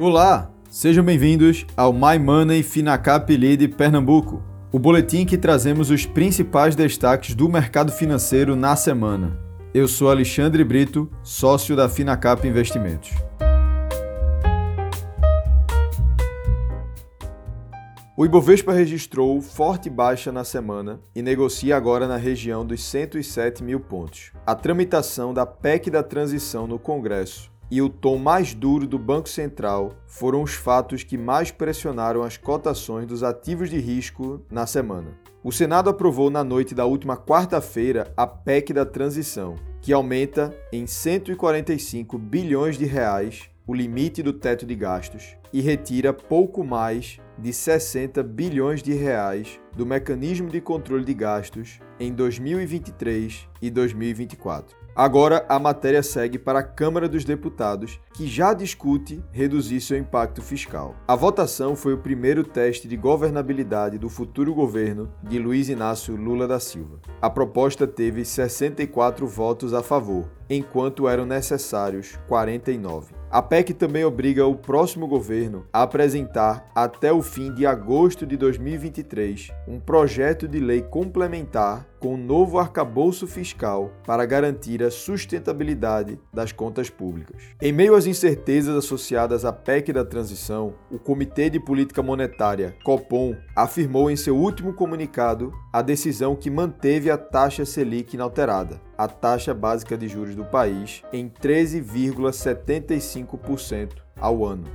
Olá, sejam bem-vindos ao My Money Finacap Lead Pernambuco, o boletim que trazemos os principais destaques do mercado financeiro na semana. Eu sou Alexandre Brito, sócio da Finacap Investimentos. O Ibovespa registrou forte baixa na semana e negocia agora na região dos 107 mil pontos. A tramitação da PEC da transição no Congresso e o tom mais duro do Banco Central foram os fatos que mais pressionaram as cotações dos ativos de risco na semana. O Senado aprovou na noite da última quarta-feira a PEC da transição, que aumenta em 145 bilhões de reais o limite do teto de gastos e retira pouco mais de 60 bilhões de reais do mecanismo de controle de gastos em 2023 e 2024. Agora a matéria segue para a Câmara dos Deputados, que já discute reduzir seu impacto fiscal. A votação foi o primeiro teste de governabilidade do futuro governo de Luiz Inácio Lula da Silva. A proposta teve 64 votos a favor, enquanto eram necessários 49. A PEC também obriga o próximo governo a apresentar, até o fim de agosto de 2023, um projeto de lei complementar com um novo arcabouço fiscal para garantir a sustentabilidade das contas públicas. Em meio às incertezas associadas à PEC da transição, o Comitê de Política Monetária, COPOM, afirmou em seu último comunicado a decisão que manteve a taxa Selic inalterada, a taxa básica de juros do país, em 13,75% ao ano.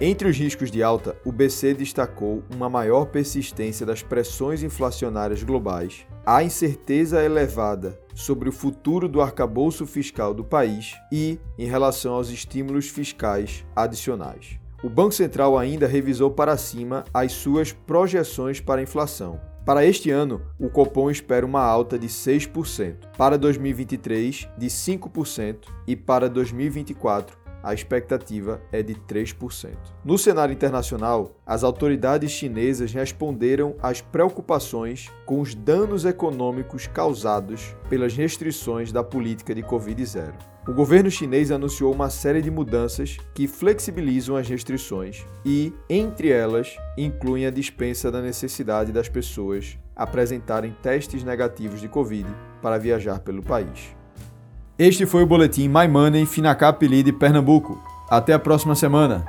Entre os riscos de alta, o BC destacou uma maior persistência das pressões inflacionárias globais, a incerteza elevada sobre o futuro do arcabouço fiscal do país e em relação aos estímulos fiscais adicionais. O Banco Central ainda revisou para cima as suas projeções para a inflação. Para este ano, o Copom espera uma alta de 6%, para 2023 de 5% e para 2024 a expectativa é de 3%. No cenário internacional, as autoridades chinesas responderam às preocupações com os danos econômicos causados pelas restrições da política de Covid-0. O governo chinês anunciou uma série de mudanças que flexibilizam as restrições e, entre elas, incluem a dispensa da necessidade das pessoas apresentarem testes negativos de Covid para viajar pelo país. Este foi o boletim My Money Finacap Lead Pernambuco. Até a próxima semana.